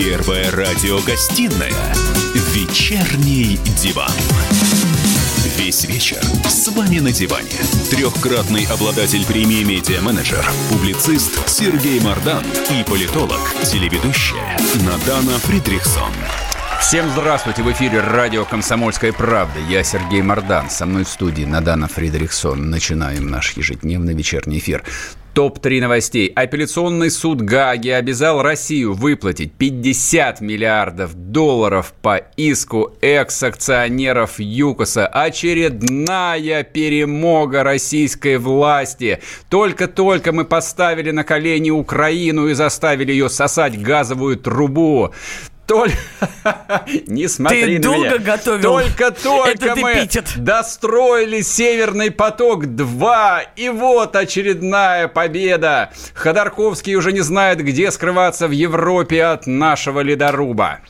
Первая радиогостинная «Вечерний диван». Весь вечер с вами на диване. Трехкратный обладатель премии «Медиа-менеджер», публицист Сергей Мардан и политолог, телеведущая Надана Фридрихсон. Всем здравствуйте! В эфире радио «Комсомольская правда». Я Сергей Мордан. Со мной в студии Надана Фридрихсон. Начинаем наш ежедневный вечерний эфир. Топ-3 новостей. Апелляционный суд Гаги обязал Россию выплатить 50 миллиардов долларов по иску экс-акционеров ЮКОСа. Очередная перемога российской власти. Только-только мы поставили на колени Украину и заставили ее сосать газовую трубу только... Не смотри ты на долго меня. готовил Только-только мы эпитет. достроили Северный поток-2. И вот очередная победа. Ходорковский уже не знает, где скрываться в Европе от нашего ледоруба.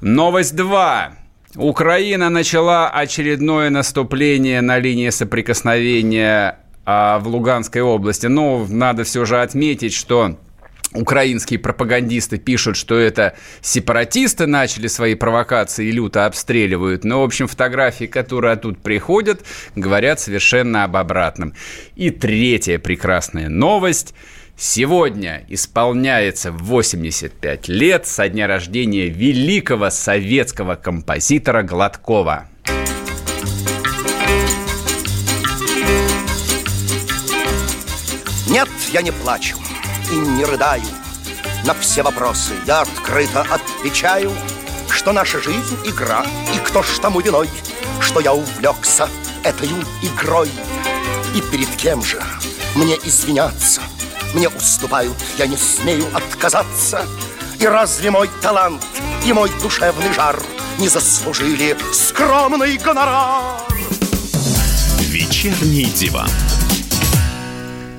Новость 2. Украина начала очередное наступление на линии соприкосновения а, в Луганской области. Но надо все же отметить, что украинские пропагандисты пишут, что это сепаратисты начали свои провокации и люто обстреливают. Но, в общем, фотографии, которые тут приходят, говорят совершенно об обратном. И третья прекрасная новость. Сегодня исполняется 85 лет со дня рождения великого советского композитора Гладкова. Нет, я не плачу и не рыдаю. На все вопросы я открыто отвечаю, Что наша жизнь — игра, и кто ж тому виной, Что я увлекся этой игрой. И перед кем же мне извиняться? Мне уступают, я не смею отказаться. И разве мой талант и мой душевный жар Не заслужили скромный гонорар? Вечерний диван.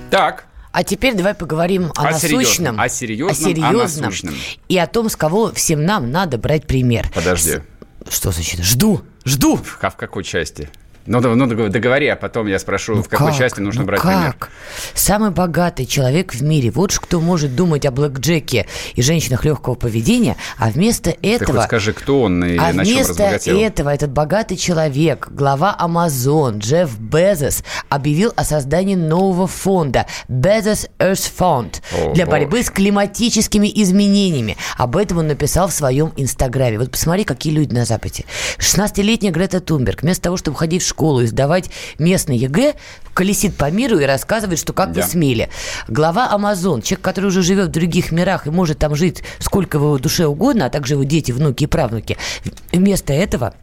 Так, а теперь давай поговорим о, о насущном. О серьезном, о серьезном. О насущном. И о том, с кого всем нам надо брать пример. Подожди. С... Что значит? Жду, жду. А в какой части? Ну, ну договори, а потом я спрошу, ну в какой как? части нужно ну брать как? пример. Самый богатый человек в мире. Вот кто может думать о блэкджеке и женщинах легкого поведения, а вместо этого... Ты хоть скажи, кто он и а на чем вместо этого этот богатый человек, глава Amazon Джефф Безос, объявил о создании нового фонда Bezos Earth Fund о, для борьбы боже. с климатическими изменениями. Об этом он написал в своем инстаграме. Вот посмотри, какие люди на Западе. 16-летняя Грета Тунберг, вместо того, чтобы ходить в школу и сдавать местный ЕГЭ, колесит по миру и рассказывает, что как да. вы смели. Глава Амазон, человек, который уже живет в других мирах и может там жить сколько в его душе угодно, а также его дети, внуки и правнуки, вместо этого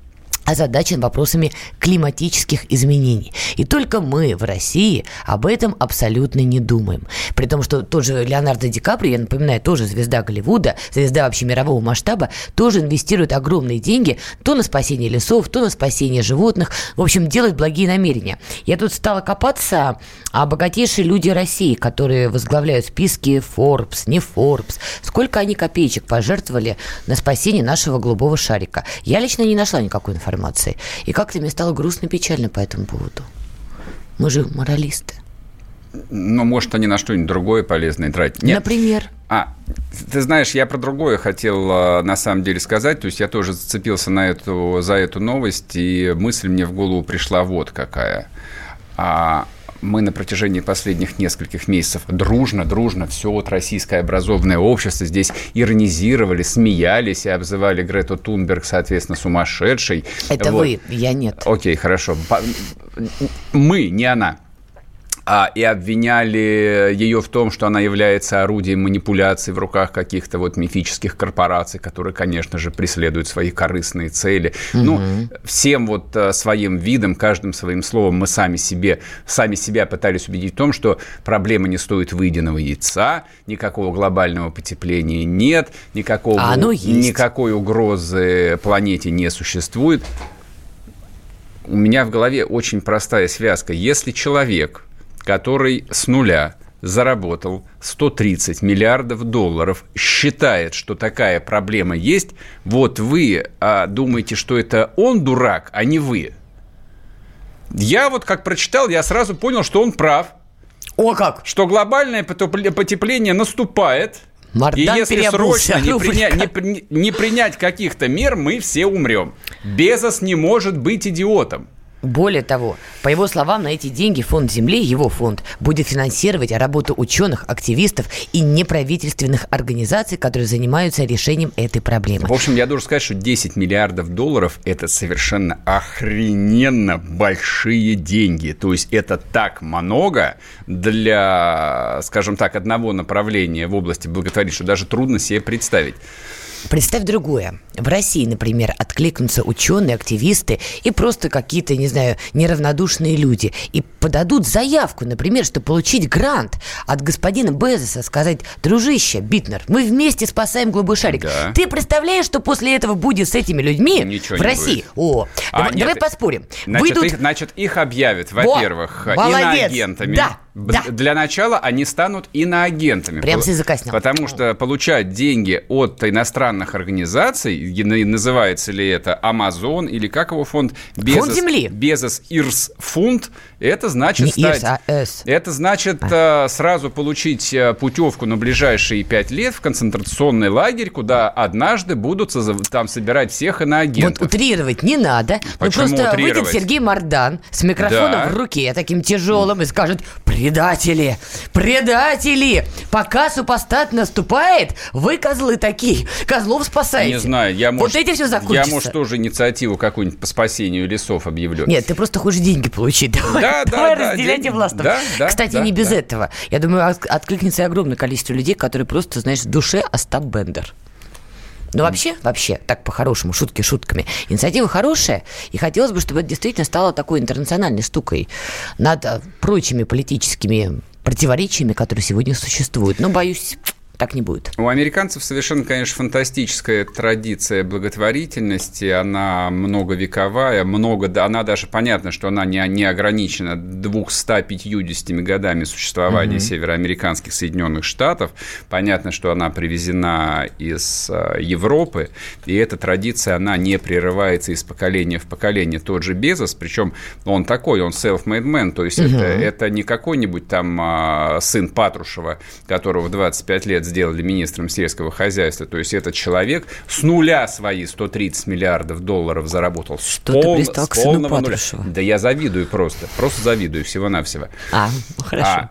озадачен вопросами климатических изменений. И только мы в России об этом абсолютно не думаем. При том, что тот же Леонардо Ди Каприо, я напоминаю, тоже звезда Голливуда, звезда вообще мирового масштаба, тоже инвестирует огромные деньги то на спасение лесов, то на спасение животных. В общем, делает благие намерения. Я тут стала копаться о богатейшие люди России, которые возглавляют списки Forbes, не Forbes. Сколько они копеечек пожертвовали на спасение нашего голубого шарика. Я лично не нашла никакой информации информации. И как-то мне стало грустно и печально по этому поводу. Мы же моралисты. Ну, может, они на что-нибудь другое полезное тратить. Нет. Например? А, ты знаешь, я про другое хотел а, на самом деле сказать. То есть я тоже зацепился на эту, за эту новость, и мысль мне в голову пришла вот какая. А, мы на протяжении последних нескольких месяцев дружно, дружно все вот российское образованное общество здесь иронизировали, смеялись и обзывали Грету Тунберг, соответственно, сумасшедшей. Это вот. вы, я нет. Окей, хорошо. Мы, не она а, и обвиняли ее в том, что она является орудием манипуляции в руках каких-то вот мифических корпораций, которые, конечно же, преследуют свои корыстные цели. Угу. Ну, всем вот а, своим видом, каждым своим словом мы сами себе, сами себя пытались убедить в том, что проблема не стоит выеденного яйца, никакого глобального потепления нет, никакого, а оно есть. никакой угрозы планете не существует. У меня в голове очень простая связка. Если человек который с нуля заработал 130 миллиардов долларов, считает, что такая проблема есть, вот вы а, думаете, что это он дурак, а не вы. Я вот как прочитал, я сразу понял, что он прав. О как! Что глобальное потепление наступает – Мардан и если срочно не, приня... не, не принять каких-то мер, мы все умрем. Безос не может быть идиотом. Более того, по его словам, на эти деньги фонд Земли, его фонд, будет финансировать работу ученых, активистов и неправительственных организаций, которые занимаются решением этой проблемы. В общем, я должен сказать, что 10 миллиардов долларов – это совершенно охрененно большие деньги. То есть это так много для, скажем так, одного направления в области благотворительности, что даже трудно себе представить. Представь другое. В России, например, откликнутся ученые, активисты и просто какие-то, не знаю, неравнодушные люди и подадут заявку, например, чтобы получить грант от господина Безоса, сказать, дружище, Битнер, мы вместе спасаем голубой шарик. Да. Ты представляешь, что после этого будет с этими людьми Ничего в России? Будет. О, а, давай, нет, давай поспорим. Значит, Выйдут... их, значит, их объявят, во-первых, иноагентами. Да. Да. Для начала они станут иноагентами. Прям с языка снял. Потому что получать деньги от иностранных организаций, называется ли это Amazon или как его фонд? Безос, фонд земли. Безос Ирс фонд. Это значит Не стать... Ирс, а. Это значит а. сразу получить э, путевку на ближайшие пять лет в концентрационный лагерь, куда однажды будут там собирать всех иноагентов. Вот утрировать не надо. Почему ну, просто утрировать? выйдет Сергей Мардан с микрофоном да. в руке, таким тяжелым, и скажет, Предатели! Предатели! Пока супостат наступает, вы козлы такие. Козлов спасаете. Не знаю, я может... Вот эти все закончится. Я, может, тоже инициативу какую-нибудь по спасению лесов объявлю. Нет, ты просто хочешь деньги получить. Давай, да, давай да, разделяйте да, власть. Да, да, Кстати, да, не без да. этого. Я думаю, откликнется огромное количество людей, которые просто, знаешь, в душе Остап Бендер. Ну, вообще, вообще, так по-хорошему, шутки шутками. Инициатива хорошая, и хотелось бы, чтобы это действительно стало такой интернациональной штукой над э, прочими политическими противоречиями, которые сегодня существуют. Но, боюсь, так не будет. У американцев совершенно, конечно, фантастическая традиция благотворительности. Она многовековая, много, она даже понятно, что она не, не ограничена 250 годами существования mm-hmm. североамериканских Соединенных Штатов. Понятно, что она привезена из э, Европы, и эта традиция, она не прерывается из поколения в поколение. Тот же Безос, причем он такой, он self-made man, то есть mm-hmm. это, это не какой-нибудь там а, сын Патрушева, которого в 25 лет сделали министром сельского хозяйства. То есть этот человек с нуля свои 130 миллиардов долларов заработал. Что пол, ты пристал к сыну нуля. Да я завидую просто. Просто завидую всего-навсего. А, ну хорошо. А,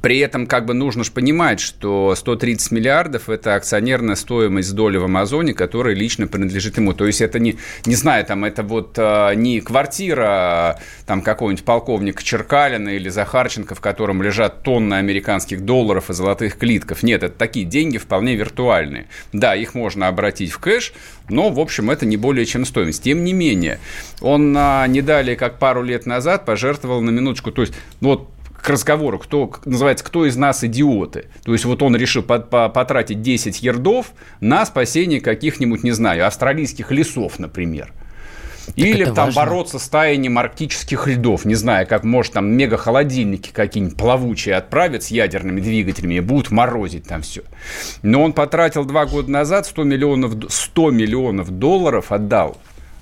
при этом как бы нужно же понимать, что 130 миллиардов – это акционерная стоимость доли в Амазоне, которая лично принадлежит ему. То есть это не, не знаю, там это вот а, не квартира там какого-нибудь полковника Черкалина или Захарченко, в котором лежат тонны американских долларов и золотых клитков. Нет, это такие деньги вполне виртуальные. Да, их можно обратить в кэш, но, в общем, это не более чем стоимость. Тем не менее, он а, не далее, как пару лет назад, пожертвовал на минуточку, то есть, ну, вот к разговору, кто, называется, кто из нас идиоты. То есть вот он решил потратить 10 ердов на спасение каких-нибудь, не знаю, австралийских лесов, например. Так Или там важно. бороться с таянием арктических льдов. Не знаю, как может там мега-холодильники какие-нибудь плавучие отправить с ядерными двигателями и будут морозить там все. Но он потратил два года назад 100 миллионов, 100 миллионов долларов отдал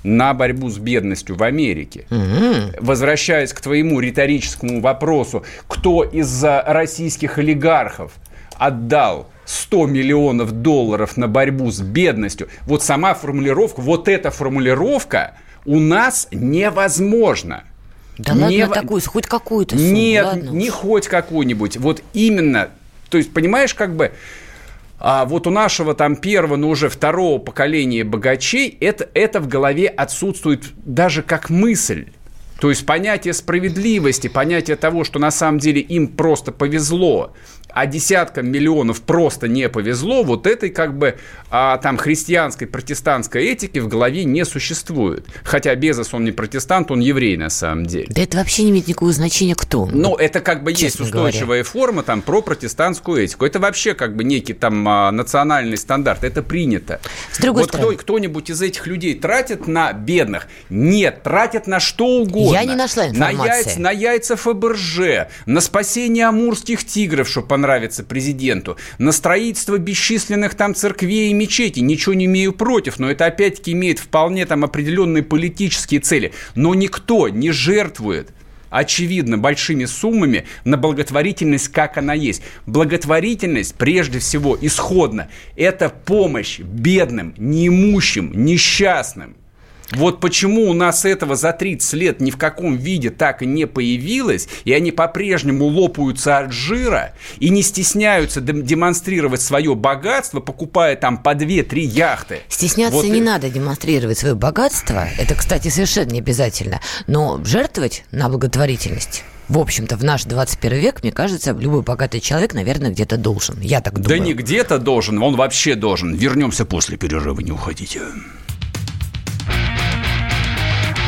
на борьбу с бедностью в Америке. Угу. Возвращаясь к твоему риторическому вопросу, кто из российских олигархов отдал 100 миллионов долларов на борьбу с бедностью, вот сама формулировка, вот эта формулировка у нас невозможна. Да не... ладно такую, хоть какую-то сумму, Нет, ладно. не хоть какую-нибудь. Вот именно, то есть, понимаешь, как бы а вот у нашего там первого, но уже второго поколения богачей это, это в голове отсутствует даже как мысль. То есть понятие справедливости, понятие того, что на самом деле им просто повезло, а десяткам миллионов просто не повезло, вот этой как бы а, там христианской, протестантской этики в голове не существует. Хотя Безос, он не протестант, он еврей на самом деле. Да это вообще не имеет никакого значения кто. Ну, это как бы есть устойчивая говоря. форма там про протестантскую этику. Это вообще как бы некий там а, национальный стандарт, это принято. С другой вот стороны. Кто, кто-нибудь из этих людей тратит на бедных? Нет, тратит на что угодно. Я не нашла информации. На яйца, на яйца Фаберже, на спасение амурских тигров, чтобы понравится президенту, на строительство бесчисленных там церквей и мечетей. Ничего не имею против, но это опять-таки имеет вполне там определенные политические цели. Но никто не жертвует очевидно, большими суммами на благотворительность, как она есть. Благотворительность, прежде всего, исходно, это помощь бедным, неимущим, несчастным. Вот почему у нас этого за 30 лет ни в каком виде так и не появилось, и они по-прежнему лопаются от жира и не стесняются демонстрировать свое богатство, покупая там по 2-3 яхты. Стесняться вот не и... надо демонстрировать свое богатство, это, кстати, совершенно не обязательно, но жертвовать на благотворительность в общем-то, в наш 21 век, мне кажется, любой богатый человек, наверное, где-то должен. Я так думаю. Да не где-то должен, он вообще должен. Вернемся после перерыва, не уходите.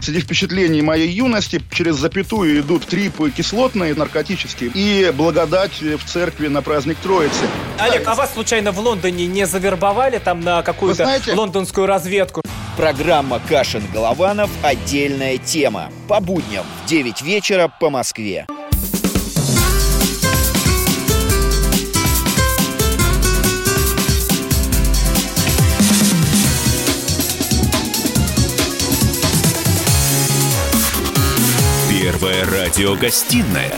Среди впечатлений моей юности через запятую идут трипы кислотные, наркотические, и благодать в церкви на праздник Троицы. Олег, а вас случайно в Лондоне не завербовали там на какую-то знаете... лондонскую разведку? Программа «Кашин-Голованов. Отдельная тема». По будням в 9 вечера по Москве. Первая радиогостинная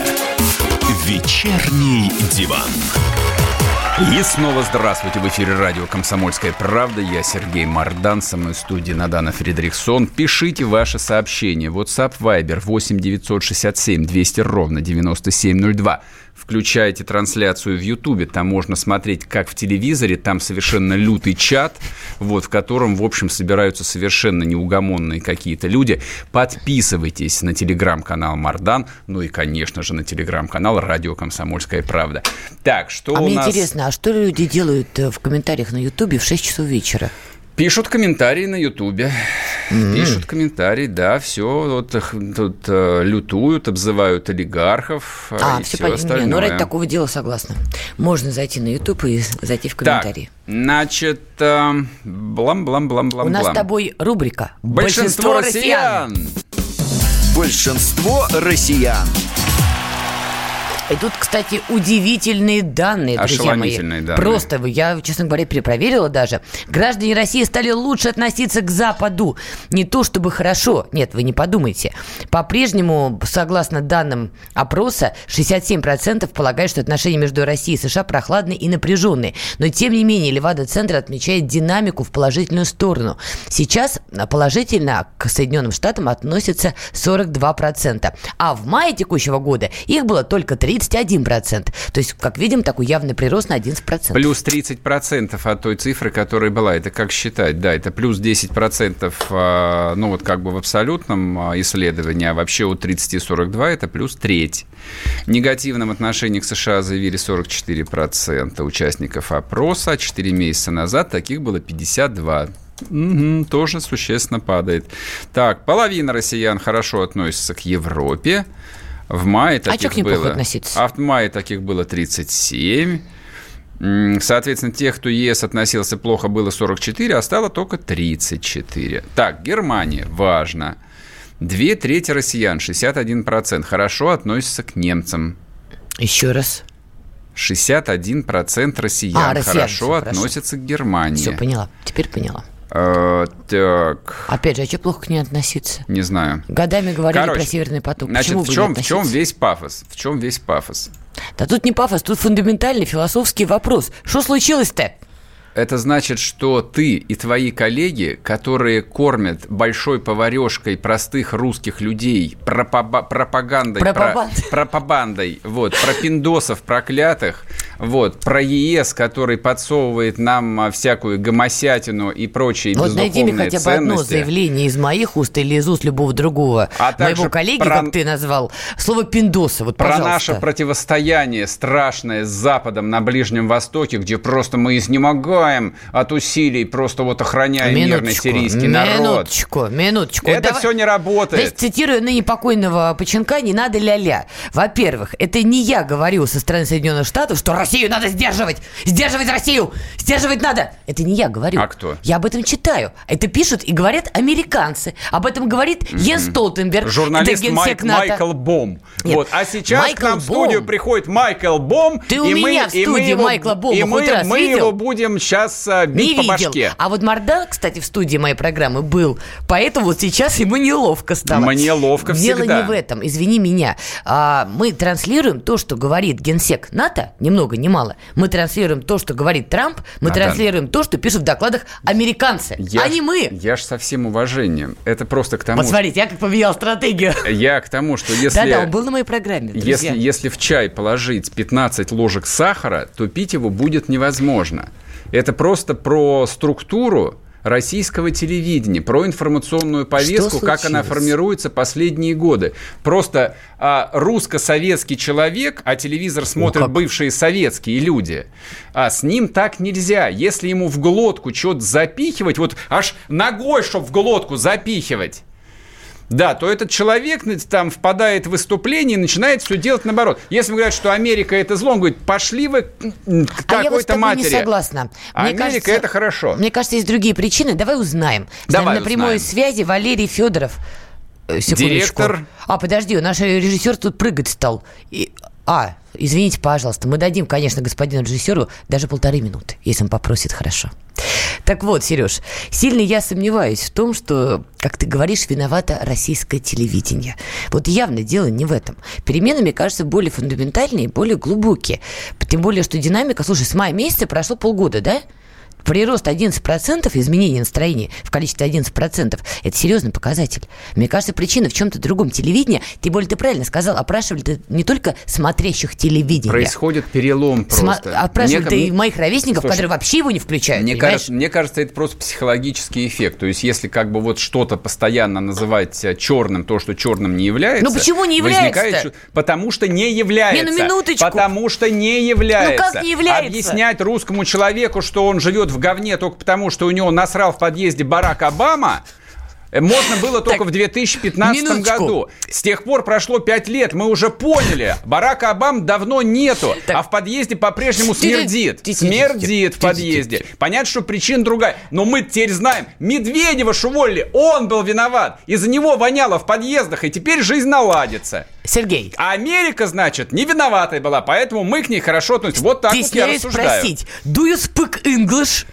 «Вечерний диван». И снова здравствуйте. В эфире радио «Комсомольская правда». Я Сергей Мардан. Со мной в студии Надана Фредериксон. Пишите ваши сообщения. WhatsApp Viber 8 967 200 ровно 9702 включаете трансляцию в Ютубе, там можно смотреть, как в телевизоре, там совершенно лютый чат, вот, в котором, в общем, собираются совершенно неугомонные какие-то люди. Подписывайтесь на телеграм-канал Мардан, ну и, конечно же, на телеграм-канал Радио Комсомольская правда. Так, что а у мне нас... интересно, а что люди делают э, в комментариях на Ютубе в 6 часов вечера? Пишут комментарии на Ютубе. Mm-hmm. Пишут комментарии, да, все вот тут э, лютуют, обзывают олигархов. Э, а, все, все понятно. остальное. Ну, ради такого дела согласна. Можно зайти на Ютуб и зайти в комментарии. Так, значит, э, блам-блам-блам-блам. У нас с тобой рубрика «Большинство, Большинство россиян». Большинство россиян. И тут, кстати, удивительные данные, друзья мои. данные. Просто, я, честно говоря, перепроверила даже. Граждане России стали лучше относиться к Западу. Не то чтобы хорошо, нет, вы не подумайте. По-прежнему, согласно данным опроса, 67% полагают, что отношения между Россией и США прохладные и напряженные. Но, тем не менее, Левада-центр отмечает динамику в положительную сторону. Сейчас положительно к Соединенным Штатам относятся 42%. А в мае текущего года их было только 3 31%. То есть, как видим, такой явный прирост на 11%. Плюс 30% от той цифры, которая была. Это как считать? Да, это плюс 10%, а, ну вот как бы в абсолютном а, исследовании, а вообще у 30-42 это плюс треть. В негативном отношении к США заявили 44% участников опроса. 4 месяца назад таких было 52. Угу, тоже существенно падает. Так, половина россиян хорошо относится к Европе. В мае таких а что к ним было... относиться? А в мае таких было 37. Соответственно, тех, кто ЕС относился плохо, было 44, а стало только 34. Так, Германия, важно. Две трети россиян, 61%, хорошо относятся к немцам. Еще раз. 61% россиян а, россиян хорошо, хорошо относятся к Германии. Все, поняла. Теперь поняла. Uh, так. Опять же, а что плохо к ней относиться? Не знаю. Годами говорили Короче, про Северный поток. Значит, Почему в чем, в чем весь пафос? В чем весь пафос? Да тут не пафос, тут фундаментальный философский вопрос. Что случилось-то? Это значит, что ты и твои коллеги, которые кормят большой поварешкой простых русских людей, пропаба- пропагандой, про, пропагандой, вот, про пиндосов проклятых, вот, про ЕС, который подсовывает нам а, всякую гомосятину и прочие Вот найди мне хотя бы одно заявление из моих уст или из уст любого другого. А моего коллеги, про... как ты назвал, слово пиндосы, вот, Про пожалуйста. наше противостояние страшное с Западом на Ближнем Востоке, где просто мы изнемогаем погибаем от усилий, просто вот охраняя минуточку, мирный сирийский народ. Минуточку, минуточку. Это Давай... все не работает. Значит, цитирую ныне покойного Поченка, не надо ля-ля. Во-первых, это не я говорю со стороны Соединенных Штатов, что Россию надо сдерживать, сдерживать Россию, сдерживать надо. Это не я говорю. А кто? Я об этом читаю. Это пишут и говорят американцы. Об этом говорит mm-hmm. Йен Столтенберг. Журналист Майк, Майкл Бом. Нет. Вот. А сейчас Майкл к нам в студию Бом. приходит Майкл Бом. Ты у и меня мы, в студии мы его, Майкла Бома и мы, раз мы видел? его будем сейчас а, бить не по видел. башке. А вот Мардан, кстати, в студии моей программы был. Поэтому вот сейчас ему неловко стало. Мне ловко Дело всегда. не в этом, извини меня. А, мы транслируем то, что говорит генсек НАТО, ни много ни мало. Мы транслируем то, что говорит Трамп. Мы Натан. транслируем то, что пишут в докладах американцы, я а не мы. Я ж со всем уважением. Это просто к тому... Вот смотрите, я как поменял стратегию. Я к тому, что если... Да-да, он был на моей программе, Если, если в чай положить 15 ложек сахара, то пить его будет невозможно. Это просто про структуру российского телевидения, про информационную повестку, как она формируется последние годы. Просто а, русско-советский человек, а телевизор смотрят ну, бывшие советские люди, а с ним так нельзя. Если ему в глотку что-то запихивать, вот аж ногой, чтобы в глотку запихивать, да, то этот человек там впадает в выступление и начинает все делать наоборот. Если говорят, что Америка это зло, он говорит, пошли вы к а какой-то матери. не согласна. Мне Америка кажется, это хорошо. Мне кажется, есть другие причины. Давай узнаем. Давай на прямой связи Валерий Федоров. Э, секундочку. Директор. А, подожди, наш режиссер тут прыгать стал. И... А, извините, пожалуйста, мы дадим, конечно, господину режиссеру даже полторы минуты, если он попросит хорошо. Так вот, Сереж, сильно я сомневаюсь в том, что, как ты говоришь, виновато российское телевидение. Вот явно дело не в этом. Перемены, мне кажется, более фундаментальные более глубокие. Тем более, что динамика, слушай, с мая месяца прошло полгода, да? Прирост 11%, изменение настроения в количестве 11%, это серьезный показатель. Мне кажется, причина в чем-то другом. Телевидение, тем более ты правильно сказал, опрашивали не только смотрящих телевидение. Происходит перелом просто. Сма- опрашивали ты моих ровесников, Слушай, которые вообще его не включают. Мне кажется, мне кажется, это просто психологический эффект. То есть, если как бы вот что-то постоянно называть черным, то, что черным не является. Ну почему не является? Потому что не является. Не, ну минуточку. Потому что не является. Ну как не является? Объяснять русскому человеку, что он живет в говне только потому, что у него насрал в подъезде Барак Обама, можно было только в 2015 минуточку. году. С тех пор прошло 5 лет. Мы уже поняли, Барака Обам давно нету, а в подъезде по-прежнему смердит. Смердит в подъезде. Понятно, что причина другая. Но мы теперь знаем, Медведева шуволили, он был виноват. Из-за него воняло в подъездах, и теперь жизнь наладится. Сергей. А Америка, значит, не виноватой была, поэтому мы к ней хорошо относимся. Вот так вот я рассуждаю. спросить, do you speak English?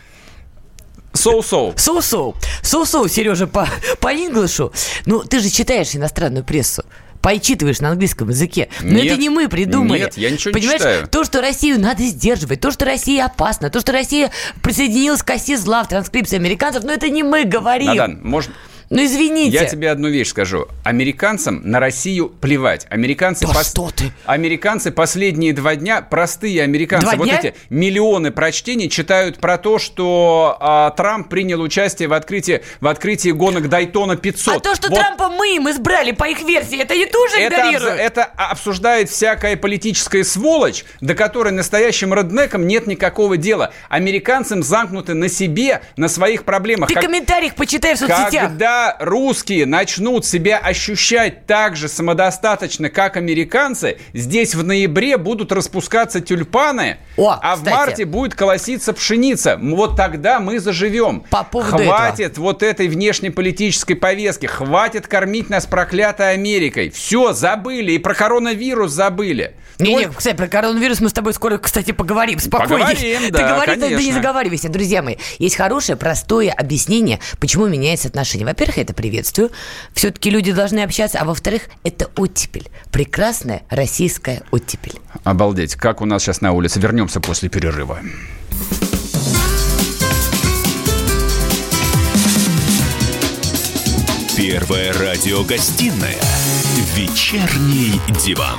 So-so. So-so. So-so, Сережа, по, по инглишу. Ну, ты же читаешь иностранную прессу почитываешь на английском языке. Но нет, это не мы придумали. Нет, я ничего Понимаешь, не читаю. то, что Россию надо сдерживать, то, что Россия опасна, то, что Россия присоединилась к оси зла в транскрипции американцев, но это не мы говорим. Надан, может, ну извините. Я тебе одну вещь скажу. Американцам на Россию плевать. Американцы, да пос... что ты? Американцы последние два дня, простые американцы, два вот дня? эти миллионы прочтений читают про то, что а, Трамп принял участие в открытии, в открытии гонок Дайтона 500. А то, что вот. Трампа мы им избрали по их версии, это не тоже это, это обсуждает всякая политическая сволочь, до которой настоящим реднекам нет никакого дела. Американцам замкнуты на себе, на своих проблемах. Ты как... комментариях почитай в соцсетях. Когда русские начнут себя ощущать так же самодостаточно, как американцы, здесь в ноябре будут распускаться тюльпаны, О, а кстати. в марте будет колоситься пшеница. Вот тогда мы заживем. По поводу хватит этого. вот этой внешнеполитической повестки, хватит кормить нас проклятой Америкой. Все, забыли, и про коронавирус забыли. Не, не, кстати, про коронавирус мы с тобой скоро, кстати, поговорим. Спокойно. Поговорим, Ты да, говори, конечно. да не заговаривайся, друзья мои. Есть хорошее, простое объяснение, почему меняется отношение. Во-первых, это приветствую. Все-таки люди должны общаться. А во-вторых, это оттепель. Прекрасная российская оттепель. Обалдеть. Как у нас сейчас на улице. Вернемся после перерыва. Первая радиогостинная «Вечерний диван».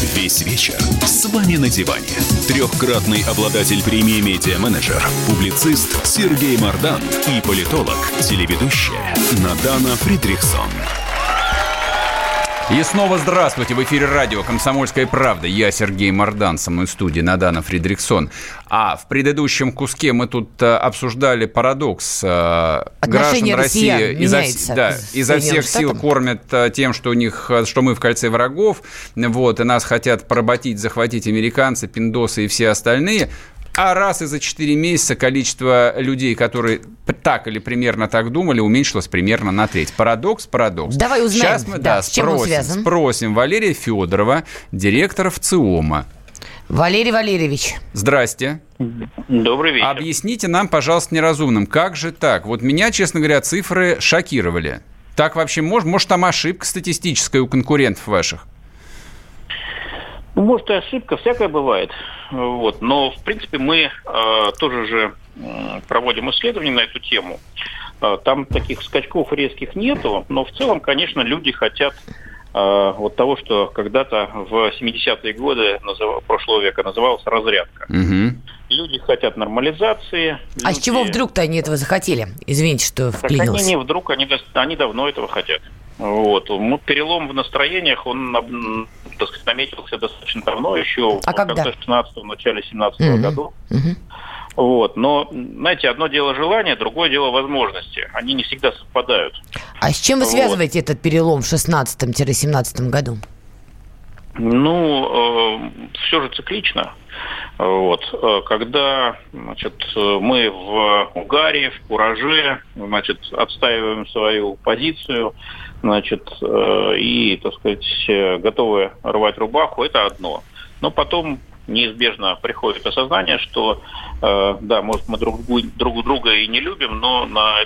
Весь вечер с вами на диване. Трехкратный обладатель премии «Медиа-менеджер», публицист Сергей Мардан и политолог, телеведущая Надана Фридрихсон. И снова здравствуйте. В эфире радио «Комсомольская правда». Я Сергей Мордан, со мной в студии Надана Фридриксон. А в предыдущем куске мы тут э, обсуждали парадокс. Э, Отношение граждан России изо, да, изо всех сил кормят э, тем, что у них, что мы в кольце врагов, вот, и нас хотят поработить, захватить американцы, пиндосы и все остальные. А раз и за 4 месяца количество людей, которые так или примерно так думали, уменьшилось примерно на треть. Парадокс, парадокс. Давай узнаем, Сейчас мы да, да, с чем он связан. спросим Валерия Федорова, директора ВЦИОМа. Валерий Валерьевич. Здрасте. Добрый вечер. Объясните нам, пожалуйста, неразумным, как же так? Вот меня, честно говоря, цифры шокировали. Так вообще может? Может, там ошибка статистическая у конкурентов ваших? Ну, может, и ошибка, всякое бывает. Вот. Но, в принципе, мы э, тоже же э, проводим исследования на эту тему. Э, там таких скачков резких нету, но в целом, конечно, люди хотят э, вот того, что когда-то в 70-е годы назыв... прошлого века называлось разрядка. Угу. Люди хотят нормализации. А с чего вдруг-то они этого захотели? Извините, что вклинился. Так они не вдруг, они, они давно этого хотят. Вот. Перелом в настроениях, он так сказать, наметился достаточно давно, еще а в когда? конце 16-го, начале 17 -го угу. году. Угу. Вот. Но, знаете, одно дело желания, другое дело возможности. Они не всегда совпадают. А с чем вы вот. связываете этот перелом в 16-17 году? Ну, э, все же циклично. Вот. Э, когда значит, мы в угаре, в кураже значит, отстаиваем свою позицию, значит, э, и, так сказать, готовы рвать рубаху, это одно. Но потом неизбежно приходит осознание, что, э, да, может, мы друг, друг друга и не любим, но на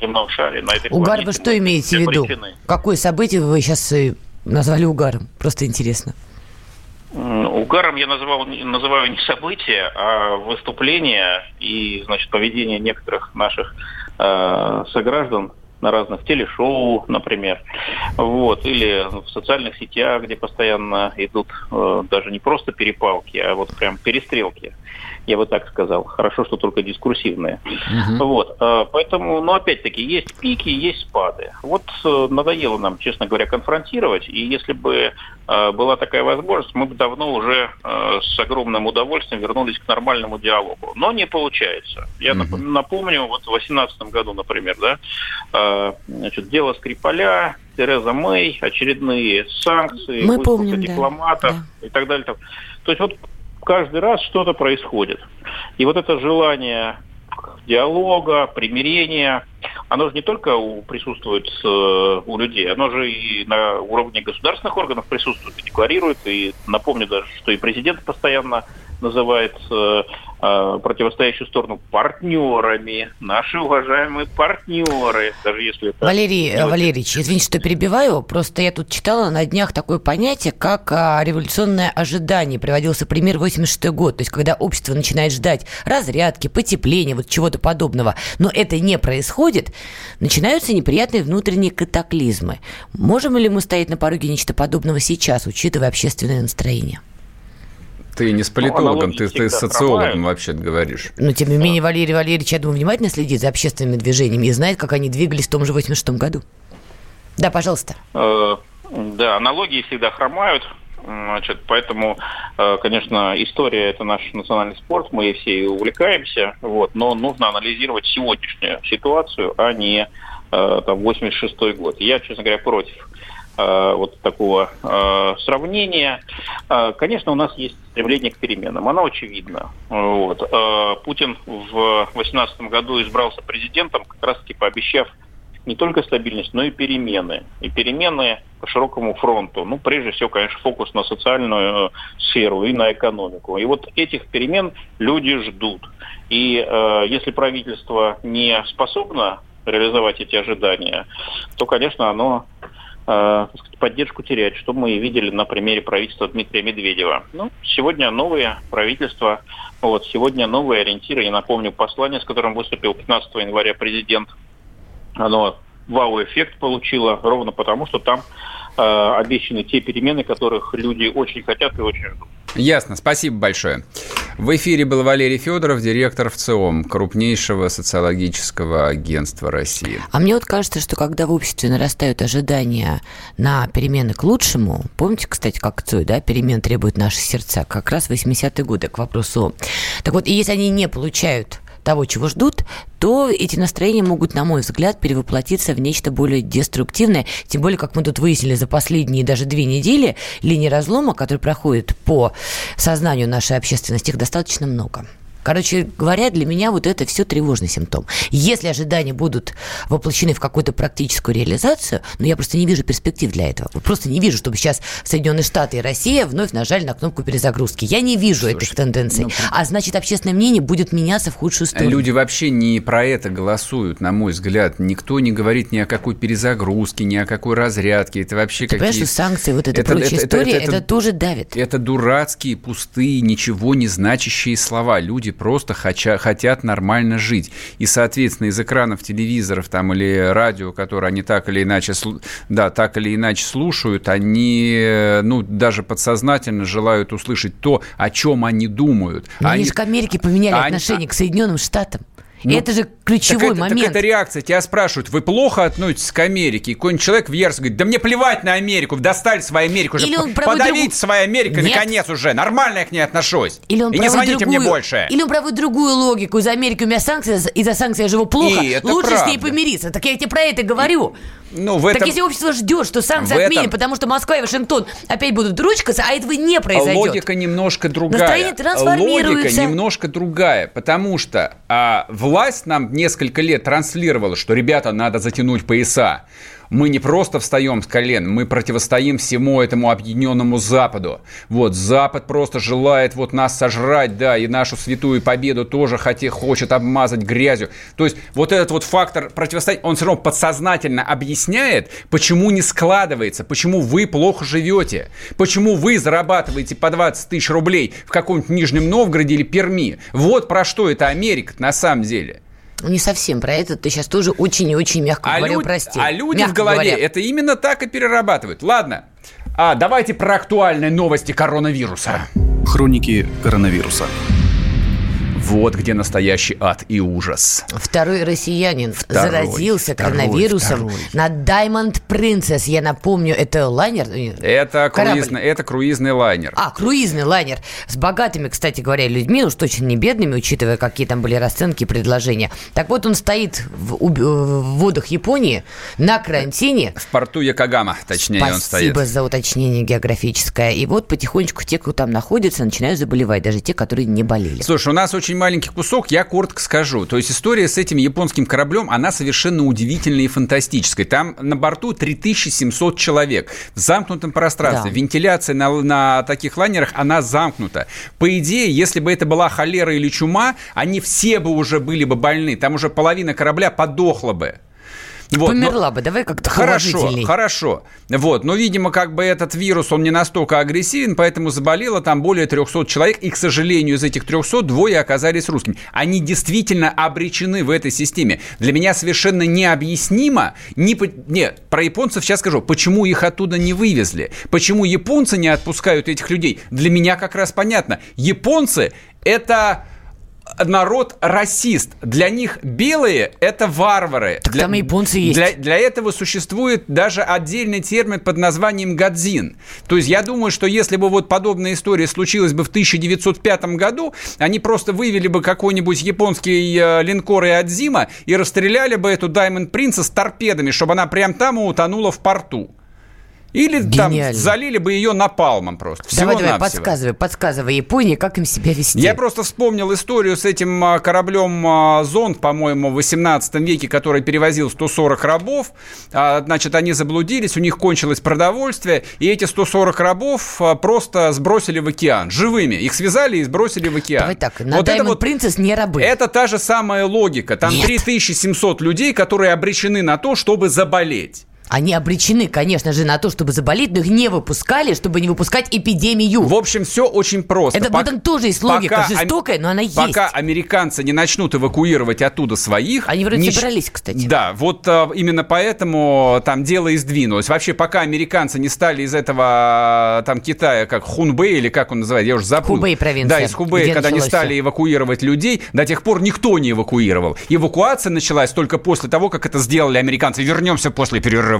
земном шаре, на этой Угар, вы что имеете в виду? Причины. Какое событие вы сейчас э, назвали угаром? Просто интересно. Угаром я называл, называю не события, а выступления и, значит, поведение некоторых наших э, сограждан на разных телешоу, например, вот, или в социальных сетях, где постоянно идут э, даже не просто перепалки, а вот прям перестрелки я бы так сказал. Хорошо, что только дискурсивные. Угу. Вот, э, поэтому, ну, опять-таки, есть пики, есть спады. Вот э, надоело нам, честно говоря, конфронтировать, и если бы э, была такая возможность, мы бы давно уже с огромным удовольствием вернулись к нормальному диалогу. Но не получается. Я угу. напомню, вот в 2018 году, например, да, значит, дело Скрипаля, Тереза Мэй, очередные санкции, мы помним, дипломатов да. и так далее. То есть вот каждый раз что-то происходит. И вот это желание диалога, примирения, оно же не только у, присутствует э, у людей, оно же и на уровне государственных органов присутствует и декларирует. И напомню даже, что и президент постоянно называет э, э, противостоящую сторону партнерами, наши уважаемые партнеры, даже если это... Валерий не Валерьевич, извините, что перебиваю, просто я тут читала на днях такое понятие, как а, революционное ожидание. Приводился пример 86 год, то есть когда общество начинает ждать разрядки, потепления, вот чего-то подобного, но это не происходит, начинаются неприятные внутренние катаклизмы. Можем ли мы стоять на пороге нечто подобного сейчас, учитывая общественное настроение? Ты не с политологом, ты, ты с социологом вообще говоришь. Но, тем не менее, Валерий Валерьевич, я думаю, внимательно следит за общественными движениями и знает, как они двигались в том же 86 году. Да, пожалуйста. Э, да, аналогии всегда хромают. Значит, поэтому, э, конечно, история – это наш национальный спорт, мы все увлекаемся, вот, но нужно анализировать сегодняшнюю ситуацию, а не э, там, 86 год. Я, честно говоря, против Э, вот такого э, сравнения. Э, конечно, у нас есть стремление к переменам. Оно очевидно. Вот. Путин в 2018 году избрался президентом, как раз-таки пообещав не только стабильность, но и перемены. И перемены по широкому фронту. Ну, прежде всего, конечно, фокус на социальную сферу и на экономику. И вот этих перемен люди ждут. И э, если правительство не способно реализовать эти ожидания, то, конечно, оно сказать, поддержку терять, что мы видели на примере правительства Дмитрия Медведева. Ну, сегодня новое правительство, вот, сегодня новые ориентиры. Я напомню послание, с которым выступил 15 января президент. Оно вау-эффект получило ровно потому, что там Э, обещаны те перемены, которых люди очень хотят и очень ждут. Ясно, спасибо большое. В эфире был Валерий Федоров, директор ВЦИОМ, крупнейшего социологического агентства России. А мне вот кажется, что когда в обществе нарастают ожидания на перемены к лучшему, помните, кстати, как Цой, да, перемен требуют наши сердца, как раз 80-е годы, к вопросу. Так вот, и если они не получают того, чего ждут, то эти настроения могут, на мой взгляд, перевоплотиться в нечто более деструктивное. Тем более, как мы тут выяснили за последние даже две недели, линии разлома, которые проходят по сознанию нашей общественности, их достаточно много. Короче говоря, для меня вот это все тревожный симптом. Если ожидания будут воплощены в какую-то практическую реализацию, но я просто не вижу перспектив для этого. Просто не вижу, чтобы сейчас Соединенные Штаты и Россия вновь нажали на кнопку перезагрузки. Я не вижу Слушай, этих тенденций. Ну, а значит, общественное мнение будет меняться в худшую сторону. Люди вообще не про это голосуют, на мой взгляд. Никто не говорит ни о какой перезагрузке, ни о какой разрядке. Это вообще Ты какие... понимаешь, что санкции, вот эта это, прочая это, история, это, это, это тоже давит. Это дурацкие, пустые, ничего не значащие слова. Люди люди просто хоча, хотят нормально жить. И, соответственно, из экранов телевизоров там, или радио, которые они так или иначе, да, так или иначе слушают, они ну, даже подсознательно желают услышать то, о чем они думают. Но они, они же к Америке поменяли они, отношение к Соединенным Штатам. Ну, это же ключевой так момент. Так это реакция. Тебя спрашивают, вы плохо относитесь к Америке? И какой-нибудь человек в ярости говорит, да мне плевать на Америку, достали свою Америку уже. Или он Подавите друг... свою Америку, Нет. наконец уже. Нормально я к ней отношусь. Или он и не звоните другую... мне больше. Или он проводит другую логику. Из Америки у меня санкции, из-за санкций я живу плохо. Лучше правда. с ней помириться. Так я тебе про это говорю. Ну, в этом... Так если общество ждет, что санкции в отменят, этом... потому что Москва и Вашингтон опять будут ручкаться, а этого не произойдет. Логика немножко другая. Настроение трансформируется. Логика немножко другая, потому что а, власть нам несколько лет транслировала, что, ребята, надо затянуть пояса мы не просто встаем с колен, мы противостоим всему этому объединенному Западу. Вот, Запад просто желает вот нас сожрать, да, и нашу святую победу тоже хотя, хочет обмазать грязью. То есть вот этот вот фактор противостояния, он все равно подсознательно объясняет, почему не складывается, почему вы плохо живете, почему вы зарабатываете по 20 тысяч рублей в каком-нибудь Нижнем Новгороде или Перми. Вот про что это Америка на самом деле. Не совсем про это. Ты сейчас тоже очень и очень мягко а говоря, люд... прости. А люди мягко в голове говоря. это именно так и перерабатывают. Ладно, а давайте про актуальные новости коронавируса. Хроники коронавируса. Вот где настоящий ад и ужас. Второй россиянин второй, заразился второй, коронавирусом второй. на Diamond Princess. Я напомню, это лайнер? Это круизный, это круизный лайнер. А, круизный лайнер. С богатыми, кстати говоря, людьми, уж точно не бедными, учитывая, какие там были расценки и предложения. Так вот, он стоит в, в водах Японии на карантине. В порту Якогама, точнее, Спасибо он стоит. Спасибо за уточнение географическое. И вот потихонечку те, кто там находится, начинают заболевать, даже те, которые не болели. Слушай, у нас очень маленький кусок, я коротко скажу. То есть история с этим японским кораблем, она совершенно удивительная и фантастическая. Там на борту 3700 человек в замкнутом пространстве. Да. Вентиляция на, на таких лайнерах, она замкнута. По идее, если бы это была холера или чума, они все бы уже были бы больны. Там уже половина корабля подохла бы. Вот, Померла но... бы, давай как-то Хорошо, хорошо. Вот, но, видимо, как бы этот вирус, он не настолько агрессивен, поэтому заболело там более 300 человек, и, к сожалению, из этих 300 двое оказались русскими. Они действительно обречены в этой системе. Для меня совершенно необъяснимо, не... нет, про японцев сейчас скажу, почему их оттуда не вывезли, почему японцы не отпускают этих людей. Для меня как раз понятно. Японцы – это народ расист. Для них белые – это варвары. Так для, там японцы есть. Для, для этого существует даже отдельный термин под названием «гадзин». То есть я думаю, что если бы вот подобная история случилась бы в 1905 году, они просто вывели бы какой-нибудь японский э, линкор и Адзима и расстреляли бы эту Diamond Princess с торпедами, чтобы она прям там утонула в порту. Или Гениально. там залили бы ее напалмом просто. Всего давай, давай, подсказывай, подсказывай Японии, как им себя вести. Я просто вспомнил историю с этим а, кораблем а, «Зонд», по-моему, в 18 веке, который перевозил 140 рабов. А, значит, они заблудились, у них кончилось продовольствие, и эти 140 рабов просто сбросили в океан, живыми. Их связали и сбросили в океан. Давай так, на вот Diamond это вот, Princess не рабы. Это та же самая логика. Там Нет. 3700 людей, которые обречены на то, чтобы заболеть. Они обречены, конечно же, на то, чтобы заболеть, но их не выпускали, чтобы не выпускать эпидемию. В общем, все очень просто. Это Пок... этом тоже есть логика, жестокая, но она есть. Пока американцы не начнут эвакуировать оттуда своих... Они вроде не... собрались, кстати. Да, вот а, именно поэтому там дело и сдвинулось. Вообще, пока американцы не стали из этого там Китая, как Хунбэй, или как он называет, я уже забыл. Хубэй провинция. Да, из Хубэя, когда не стали эвакуировать людей, до тех пор никто не эвакуировал. Эвакуация началась только после того, как это сделали американцы. Вернемся после перерыва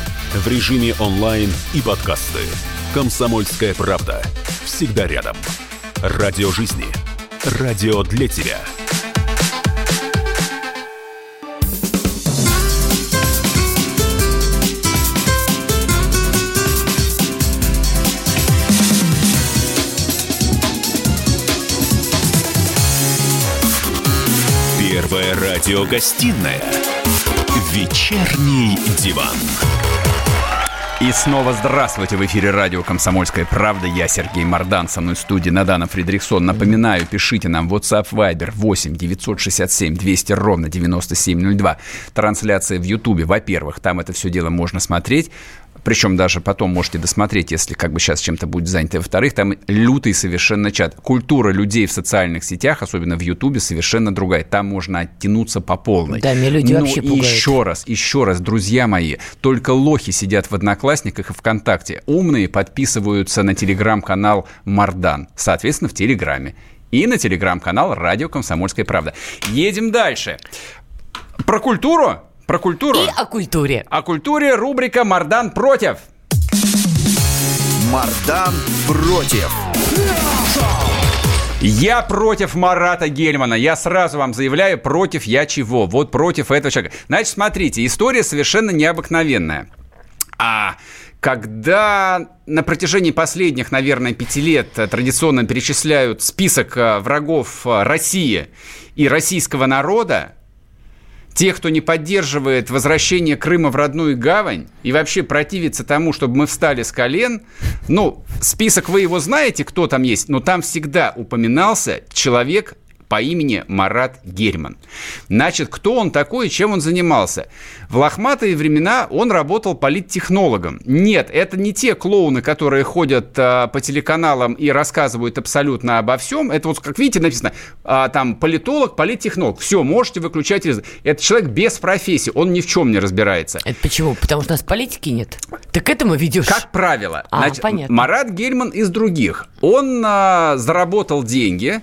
в режиме онлайн и подкасты. «Комсомольская правда». Всегда рядом. Радио жизни. Радио для тебя. Первая радиогостинная «Вечерний диван». И снова здравствуйте в эфире радио «Комсомольская правда». Я Сергей Мордан, со мной в студии Надана Фредериксон. Напоминаю, пишите нам WhatsApp Viber 8 967 200 ровно 9702. Трансляция в Ютубе, во-первых, там это все дело можно смотреть. Причем даже потом можете досмотреть, если как бы сейчас чем-то будет занято. Во-вторых, там лютый совершенно чат. Культура людей в социальных сетях, особенно в Ютубе, совершенно другая. Там можно оттянуться по полной. Да, меня люди Но вообще пугают. еще раз, еще раз, друзья мои, только лохи сидят в Одноклассниках и ВКонтакте. Умные подписываются на телеграм-канал Мардан, соответственно, в Телеграме. И на телеграм-канал «Радио Комсомольская правда». Едем дальше. Про культуру про культуру. И о культуре. О культуре рубрика «Мардан против». Мардан против. Я против Марата Гельмана. Я сразу вам заявляю, против я чего? Вот против этого человека. Значит, смотрите, история совершенно необыкновенная. А когда на протяжении последних, наверное, пяти лет традиционно перечисляют список э, врагов э, России и российского народа, тех, кто не поддерживает возвращение Крыма в родную гавань и вообще противится тому, чтобы мы встали с колен, ну, список вы его знаете, кто там есть, но там всегда упоминался человек по имени Марат Герман. Значит, кто он такой и чем он занимался? В лохматые времена он работал политтехнологом. Нет, это не те клоуны, которые ходят а, по телеканалам и рассказывают абсолютно обо всем. Это вот, как видите, написано, а, там, политолог, политтехнолог. Все, можете выключать. Это человек без профессии, он ни в чем не разбирается. Это почему? Потому что у нас политики нет. Ты к этому ведешь? Как правило. А, Значит, понятно. Марат Гельман из других. Он а, заработал деньги,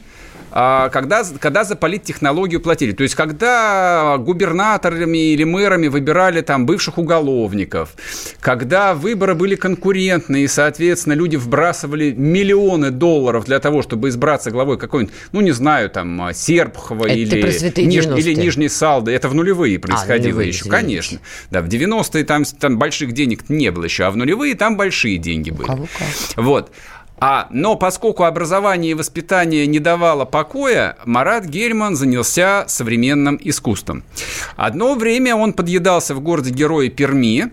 когда, когда за политтехнологию платили. То есть, когда губернаторами или мэрами выбирали там бывших уголовников, когда выборы были конкурентные, и, соответственно, люди вбрасывали миллионы долларов для того, чтобы избраться главой какой-нибудь, ну, не знаю, там, Серпухова или, ниж, или Нижней Салды. Это в нулевые а, происходило а, нулевые, еще, извините. конечно. Да, в 90-е там, там больших денег не было еще, а в нулевые там большие деньги были. Вот. А, но поскольку образование и воспитание не давало покоя, Марат Гельман занялся современным искусством. Одно время он подъедался в городе Герои Перми,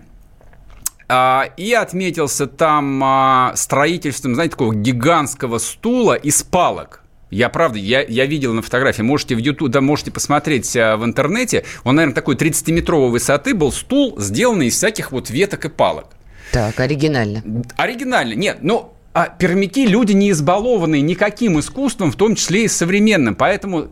а, и отметился там а, строительством, знаете, такого гигантского стула из палок. Я правда, я, я видел на фотографии, можете в YouTube, да, можете посмотреть а, в интернете. Он, наверное, такой 30-метровой высоты был стул, сделанный из всяких вот веток и палок. Так, оригинально. Оригинально. Нет, ну, а пермяки люди не избалованные никаким искусством, в том числе и современным. Поэтому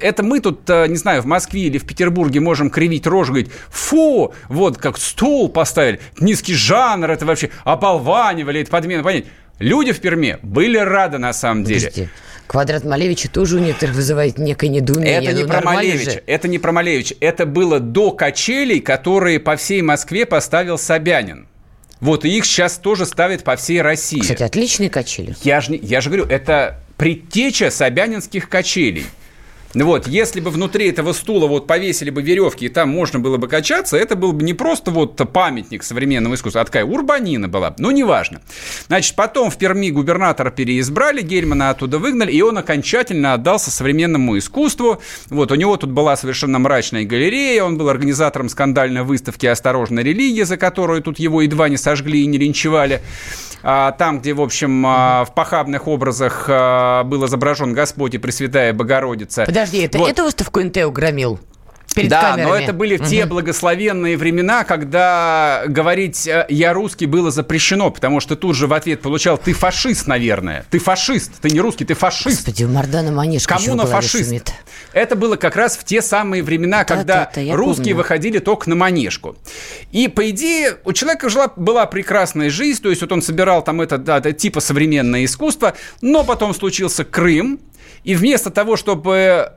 это мы тут, э, не знаю, в Москве или в Петербурге можем кривить рожу, говорить, фу, вот как стул поставили, низкий жанр, это вообще ополванивали, это подмена, понять. Люди в Перме были рады на самом деле. Квадрат Малевича тоже у некоторых вызывает некое недоумение. Это не ну, про Малевича, же. это не про Малевича. Это было до качелей, которые по всей Москве поставил Собянин. Вот, и их сейчас тоже ставят по всей России. Кстати, отличные качели. Я же, я же говорю, это предтеча собянинских качелей. Вот, если бы внутри этого стула вот повесили бы веревки, и там можно было бы качаться, это был бы не просто вот памятник современного искусства, а такая урбанина была. Ну, неважно. Значит, потом в Перми губернатора переизбрали, Гельмана оттуда выгнали, и он окончательно отдался современному искусству. Вот, у него тут была совершенно мрачная галерея, он был организатором скандальной выставки «Осторожная религия», за которую тут его едва не сожгли и не линчевали. А, там, где, в общем, а, в похабных образах а, был изображен Господь и Пресвятая Богородица. Подожди, это вот. эту выставку НТ громил? перед да, камерами. но это были в те благословенные времена, когда говорить э, «я русский» было запрещено, потому что тут же в ответ получал «ты фашист, наверное». Ты фашист, ты не русский, ты фашист. Господи, Мардана Манишка Коммуна фашист. Шумит. Это было как раз в те самые времена, да, когда да, да, русские помню. выходили только на Манежку. И, по идее, у человека жила, была прекрасная жизнь, то есть вот он собирал там это, да, это типа современное искусство, но потом случился Крым, и вместо того, чтобы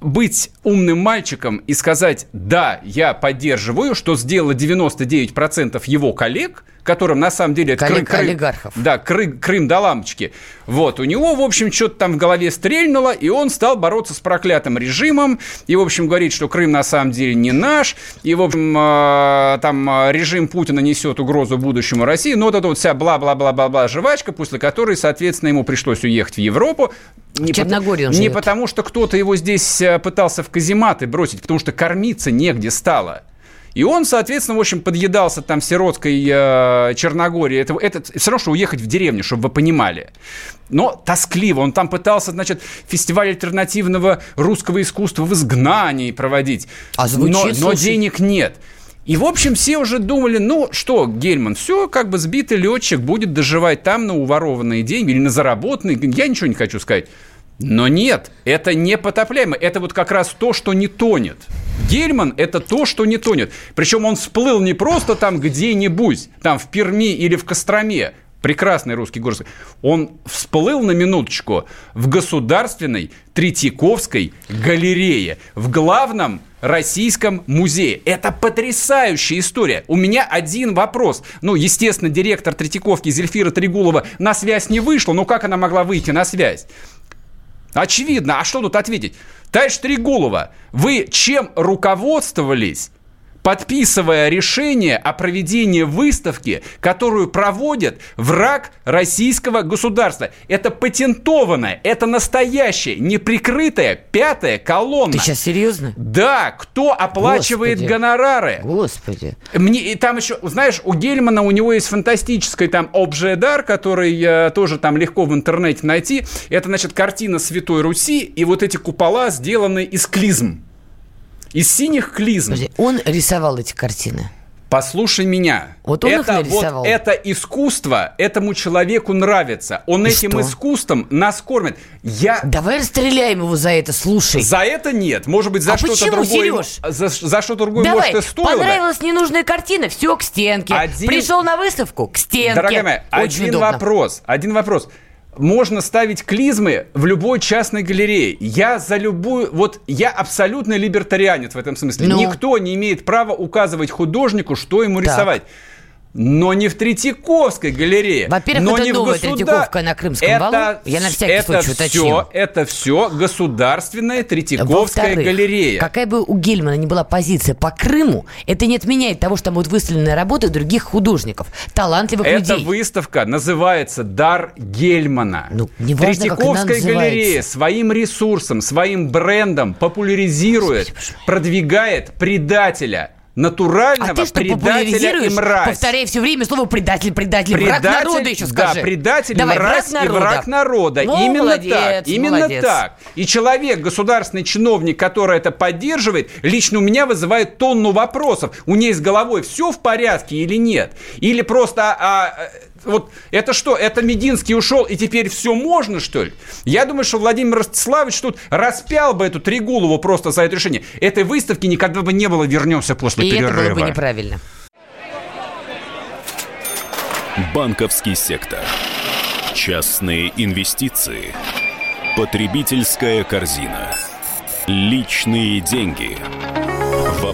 быть умным мальчиком и сказать «да, я поддерживаю», что сделало 99% его коллег – которым на самом деле... Коллег, Крым, олигархов. Да, Крым, Крым до лампочки. Вот, у него, в общем, что-то там в голове стрельнуло, и он стал бороться с проклятым режимом, и, в общем, говорит, что Крым на самом деле не наш, и, в общем, э, там э, режим Путина несет угрозу будущему России, ну, вот эта вот вся бла-бла-бла-бла-бла жвачка, после которой, соответственно, ему пришлось уехать в Европу, не, по, он не потому, что кто-то его здесь э, пытался в казематы бросить, потому что кормиться негде стало. И он, соответственно, в общем, подъедался там сиротской э, Черногории. Это, это все равно, что уехать в деревню, чтобы вы понимали. Но тоскливо. Он там пытался, значит, фестиваль альтернативного русского искусства в изгнании проводить. А звучит, но, но денег нет. И, в общем, все уже думали, ну что, Гельман, все, как бы сбитый летчик будет доживать там на уворованные деньги или на заработанные. Я ничего не хочу сказать. Но нет, это не потопляемо. Это вот как раз то, что не тонет. Гельман – это то, что не тонет. Причем он всплыл не просто там где-нибудь, там в Перми или в Костроме, прекрасный русский город. Он всплыл на минуточку в государственной Третьяковской галерее, в главном Российском музее. Это потрясающая история. У меня один вопрос. Ну, естественно, директор Третьяковки Зельфира Тригулова на связь не вышла. Но как она могла выйти на связь? Очевидно. А что тут ответить? Товарищ Трегулова, вы чем руководствовались? Подписывая решение о проведении выставки, которую проводит враг российского государства. Это патентованная, это настоящая, неприкрытая пятая колонна. Ты сейчас серьезно? Да, кто оплачивает Господи. гонорары? Господи. Мне, и там еще, знаешь, у Гельмана у него есть фантастический там обжедар, который э, тоже там легко в интернете найти. Это, значит, картина Святой Руси, и вот эти купола сделаны из клизм. Из синих клизм. Подожди, он рисовал эти картины? Послушай меня. Вот он это, их нарисовал. Вот это искусство этому человеку нравится. Он И этим что? искусством нас кормит. Я... Давай расстреляем его за это, слушай. За это нет. Может быть, за а что-то другое. Сереж? За, за что другое, Давай, может, и стоило понравилась ненужная картина, все к стенке. Один... Пришел на выставку, к стенке. Дорогая моя, Очень один удобно. вопрос. Один вопрос можно ставить клизмы в любой частной галерее. Я за любую... Вот я абсолютно либертарианец в этом смысле. Ну? Никто не имеет права указывать художнику, что ему Так. рисовать но не в Третьяковской галерее. Во-первых, но это не новая в государ... Третьяковка на Крымском это, валу. Я на всякий это случай все, уточню. Это все государственная Третьяковская галерея. Какая бы у Гельмана ни была позиция по Крыму, это не отменяет того, что там будут выставлены работы других художников, талантливых Эта людей. выставка называется «Дар Гельмана». Ну, неважно, Третьяковская галерея своим ресурсом, своим брендом популяризирует, продвигает предателя – натурального А ты что, предателя и мразь. Повторяй все время слово предатель, предатель, враг Предатель, народа еще скажи. Да, предатель, Давай, мразь враг и народа. враг народа. Ну, именно молодец, так. Именно молодец. так. И человек, государственный чиновник, который это поддерживает, лично у меня вызывает тонну вопросов. У нее с головой все в порядке или нет? Или просто... а, а, вот это что, это Мединский ушел, и теперь все можно, что ли? Я думаю, что Владимир Ростиславович тут распял бы эту Трегулову просто за это решение. Этой выставки никогда бы не было, вернемся после И перерыва. это было бы неправильно. Банковский сектор. Частные инвестиции. Потребительская корзина. Личные деньги.